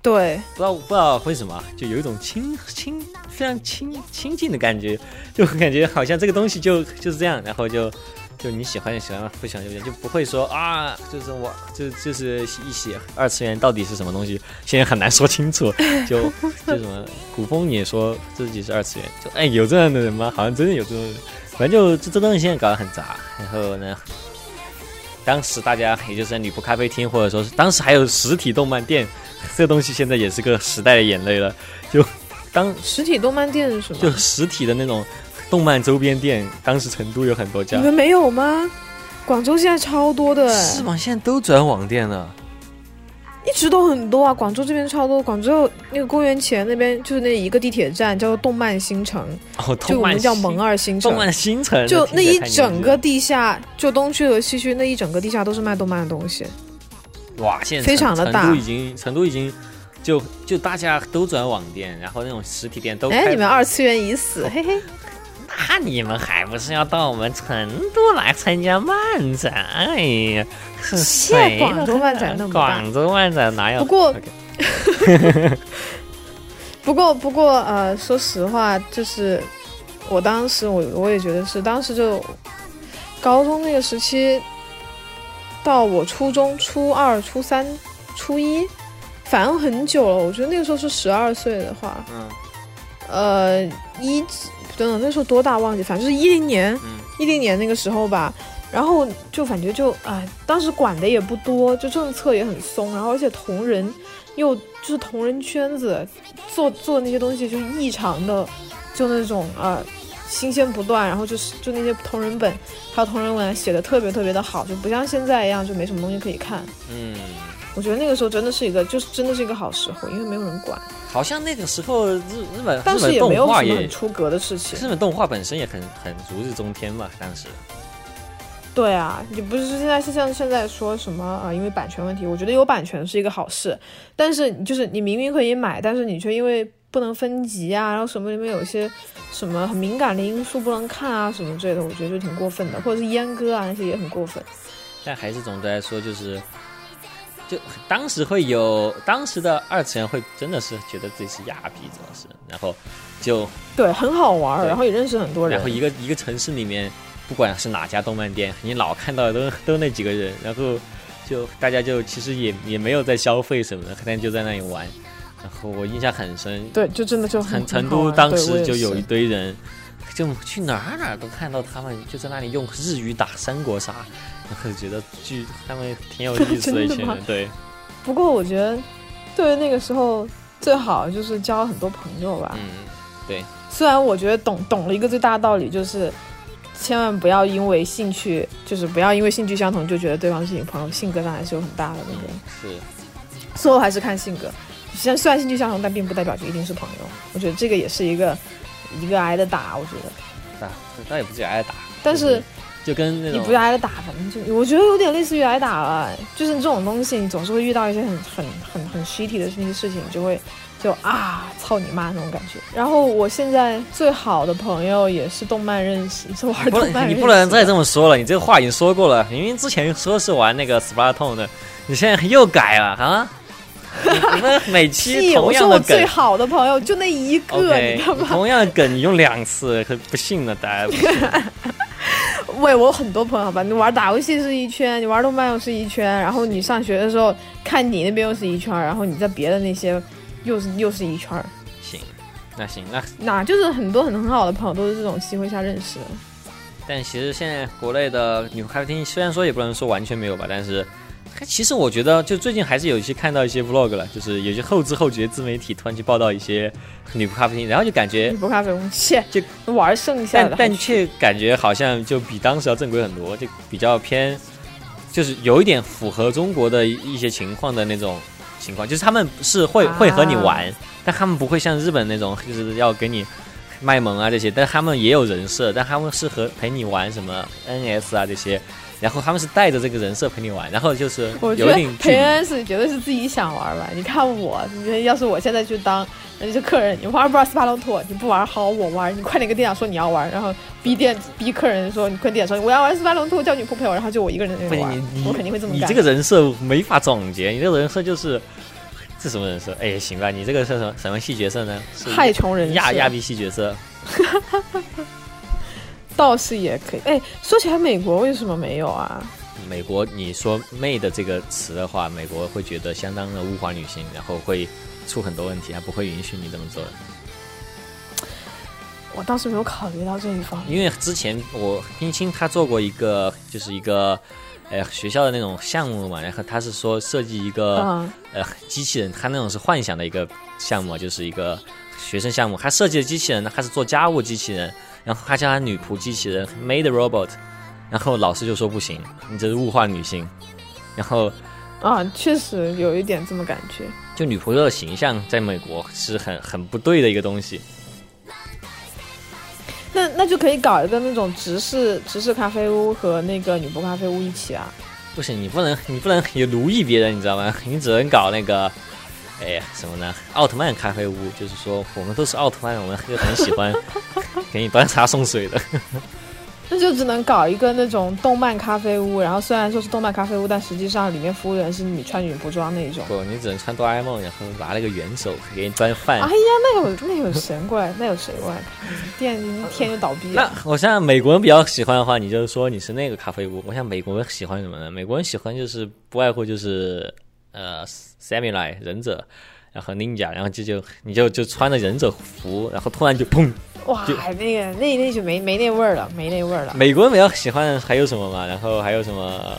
对，不知道不知道为什么，就有一种亲亲非常亲亲近的感觉，就感觉好像这个东西就就是这样，然后就就你喜欢就喜欢，不喜欢就不喜欢，就不会说啊，就是我就就是一些二次元到底是什么东西，现在很难说清楚。就就什么古风也说自己是二次元，就哎有这样的人吗？好像真的有这种人，反正就这这东西现在搞得很杂，然后呢。当时大家也就是在女仆咖啡厅，或者说是当时还有实体动漫店，这东西现在也是个时代的眼泪了。就当实体动漫店是什么？就实体的那种动漫周边店，当时成都有很多家你。们没有吗？广州现在超多的，是吗？现在都转网店了。一直都很多啊。广州这边超多，广州那个公园前那边就是那一个地铁站，叫做动漫新城，哦，就我们叫萌二新城动。漫新城，就那一整个地下，就东区和西区那一整个地下都是卖动漫的东西。哇，现在非常的大都已经成都已经就就大家都转网店，然后那种实体店都哎，你们二次元已死，嘿嘿。那你们还不是要到我们成都来参加漫展？哎呀，是谁广州漫展那么大广州漫展哪有？不过 不过不过呃，说实话，就是我当时我我也觉得是，当时就高中那个时期，到我初中初二、初三、初一，反正很久了。我觉得那个时候是十二岁的话，嗯呃，一几等等那时候多大忘记，反正就是一零年，嗯一零年那个时候吧。然后就感觉就哎，当时管的也不多，就政策也很松，然后而且同人又就是同人圈子做做那些东西就异常的，就那种呃新鲜不断，然后就是就那些同人本还有同人文写的特别特别的好，就不像现在一样就没什么东西可以看。嗯，我觉得那个时候真的是一个就是真的是一个好时候，因为没有人管，好像那个时候日日本但是日本动也没有什么很出格的事情。日本动画本身也很很如日中天嘛，当时对啊，你不是现在是像现在说什么啊、呃因为版权问题，我觉得有版权是一个好事，但是就是你明明可以买，但是你却因为不能分级啊，然后什么里面有一些什么很敏感的因素不能看啊什么之类的，我觉得就挺过分的，或者是阉割啊那些也很过分。但还是总的来说就是。就当时会有当时的二次元会真的是觉得自己是亚逼，主要是，然后就对，很好玩然后也认识很多人。然后一个一个城市里面，不管是哪家动漫店，你老看到的都 都那几个人，然后就大家就其实也也没有在消费什么的，但就在那里玩。然后我印象很深，对，就真的就很成都当时就有一堆人，就去哪儿哪儿都看到他们就在那里用日语打三国杀，然后觉得巨他们挺有意思的一群人，对，不过我觉得，对于那个时候最好就是交很多朋友吧。嗯，对虽然我觉得懂懂了一个最大的道理，就是千万不要因为兴趣，就是不要因为兴趣相同就觉得对方是你朋友，性格上还是有很大的那个，嗯是，最后还是看性格。虽然虽然兴趣相同，但并不代表就一定是朋友。我觉得这个也是一个一个挨的打，我觉得。打那也不至于挨打，但是就跟那种你不是挨着打，反正就我觉得有点类似于挨打了。就是这种东西，你总是会遇到一些很很很很 shitty 的那些事情，就会就啊操你妈那种感觉。然后我现在最好的朋友也是动漫认识，是玩不动漫你不能再这么说了，你这个话已经说过了。明明之前说是玩那个 Splatoon 的，你现在又改了啊？你 你们每期屁，同我说样的梗我最好的朋友就那一个你知道吗？同样的梗你用两次，可不信了，大家不信。喂，我有很多朋友，好吧？你玩打游戏是一圈，你玩动漫又是一圈，然后你上学的时候看你那边又是一圈，然后你在别的那些又是又是一圈，行，那行，那那就是很多很很好的朋友都是这种机会下认识的。但其实现在国内的女咖啡厅，虽然说也不能说完全没有吧，但是其实我觉得，就最近还是有一些看到一些 vlog 了，就是有些后知后觉自媒体突然去报道一些女仆咖啡厅，然后就感觉女仆咖啡厅，切，就玩剩下的但但，却感觉好像就比当时要正规很多，就比较偏，就是有一点符合中国的一一些情况的那种情况，就是他们是会会和你玩，但他们不会像日本那种，就是要给你卖萌啊这些，但他们也有人设，但他们是和陪你玩什么 NS 啊这些，然后他们是带着这个人设陪你玩，然后就是我觉得有一定距离。培恩是绝对是自己想玩吧。你看我，要是我现在去当人家客人，你玩不玩斯巴龙托？你不玩，好，我玩。你快点跟店长说你要玩，然后逼店逼客人说你快点说我要玩斯巴龙托，叫女仆陪我，然后就我一个人在那玩你，我肯定会这么你。这个人设没法总结，你这个人设就是这什么人设？哎，行吧，你这个是什么什么系角色呢？是太穷人设亚亚比系角色。倒是也可以。哎，说起来，美国为什么没有啊？美国，你说“妹”的这个词的话，美国会觉得相当的物化女性，然后会出很多问题，还不会允许你这么做的。我倒是没有考虑到这一方面。因为之前我冰清他做过一个，就是一个呃学校的那种项目嘛，然后他是说设计一个、嗯，呃机器人，他那种是幻想的一个项目，就是一个学生项目。他设计的机器人呢，他是做家务机器人，然后他叫他女仆机器人 Made robot，然后老师就说不行，你这是物化女性，然后。啊，确实有一点这么感觉。就女仆的形象在美国是很很不对的一个东西。那那就可以搞一个那种直视直视咖啡屋和那个女仆咖啡屋一起啊。不行，你不能你不能也奴役别人，你知道吗？你只能搞那个，哎呀什么呢？奥特曼咖啡屋，就是说我们都是奥特曼，我们就很喜欢 给你端茶送水的。那就只能搞一个那种动漫咖啡屋，然后虽然说是动漫咖啡屋，但实际上里面服务员是你穿女仆装那种。不，你只能穿哆啦 A 梦，然后拿了个圆手给你端饭。哎呀，那有那有神怪，那有谁过来看？店一天就倒闭那了。我想美国人比较喜欢的话，你就是说你是那个咖啡屋。我想美国人喜欢什么呢？美国人喜欢就是不外乎就是呃 samurai 忍者，然后 ninja，然后就就你就就穿着忍者服，然后突然就砰。哇，那个那那就没没那味儿了，没那味儿了。美国人比较喜欢还有什么嘛？然后还有什么呃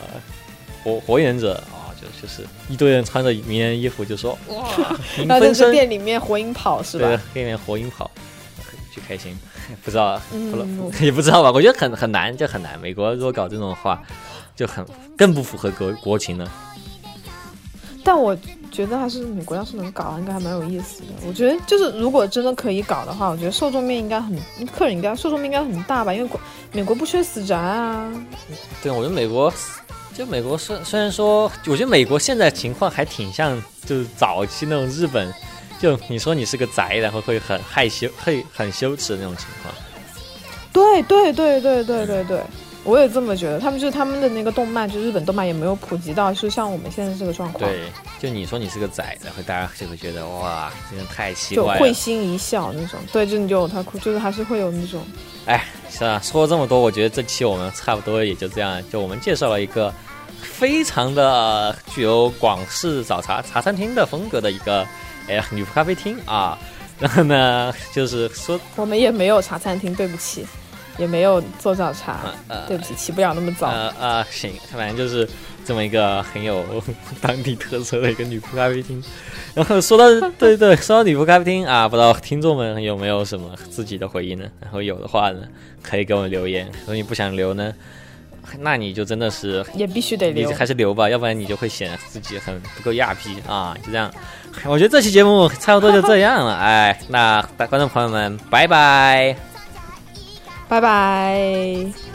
火火影忍者啊、就就是一堆人穿着名人衣服，就说哇，您然后在这分身店里面火影跑是对吧？，店里面火影跑，就开心。不知道，也不知道吧？我觉得很很难，就很难。美国如果搞这种的话，就很更不符合国国情了。但我觉得还是美国要是能搞，应该还蛮有意思的。我觉得就是如果真的可以搞的话，我觉得受众面应该很，客人应该受众面应该很大吧，因为国美国不缺死宅啊。对，我觉得美国，就美国虽虽然说，我觉得美国现在情况还挺像，就是早期那种日本，就你说你是个宅，然后会很害羞，会很羞耻的那种情况。对对对对对对对，我也这么觉得。他们就是他们的那个动漫，就日本动漫也没有普及到，就像我们现在这个状况，对，就你说你是个仔，然后大家就会觉得哇，真的太奇就怪了。会心一笑那种。对，就你就有他哭，就是还是会有那种。哎，是啊，说了这么多，我觉得这期我们差不多也就这样，就我们介绍了一个非常的具有广式早茶茶餐厅的风格的一个哎女仆咖啡厅啊。然后呢，就是说我们也没有茶餐厅，对不起，也没有做早茶，呃对不起，起不了那么早。呃呃，行，反正就是这么一个很有当地特色的一个女仆咖啡厅。然后说到对对，说到女仆咖啡厅啊，不知道听众们有没有什么自己的回忆呢？然后有的话呢，可以给我们留言。如果你不想留呢，那你就真的是也必须得留你。还是留吧，要不然你就会显得自己很不够亚逼啊！就这样，我觉得这期节目差不多就这样了。哎，那观众朋友们，拜拜。拜拜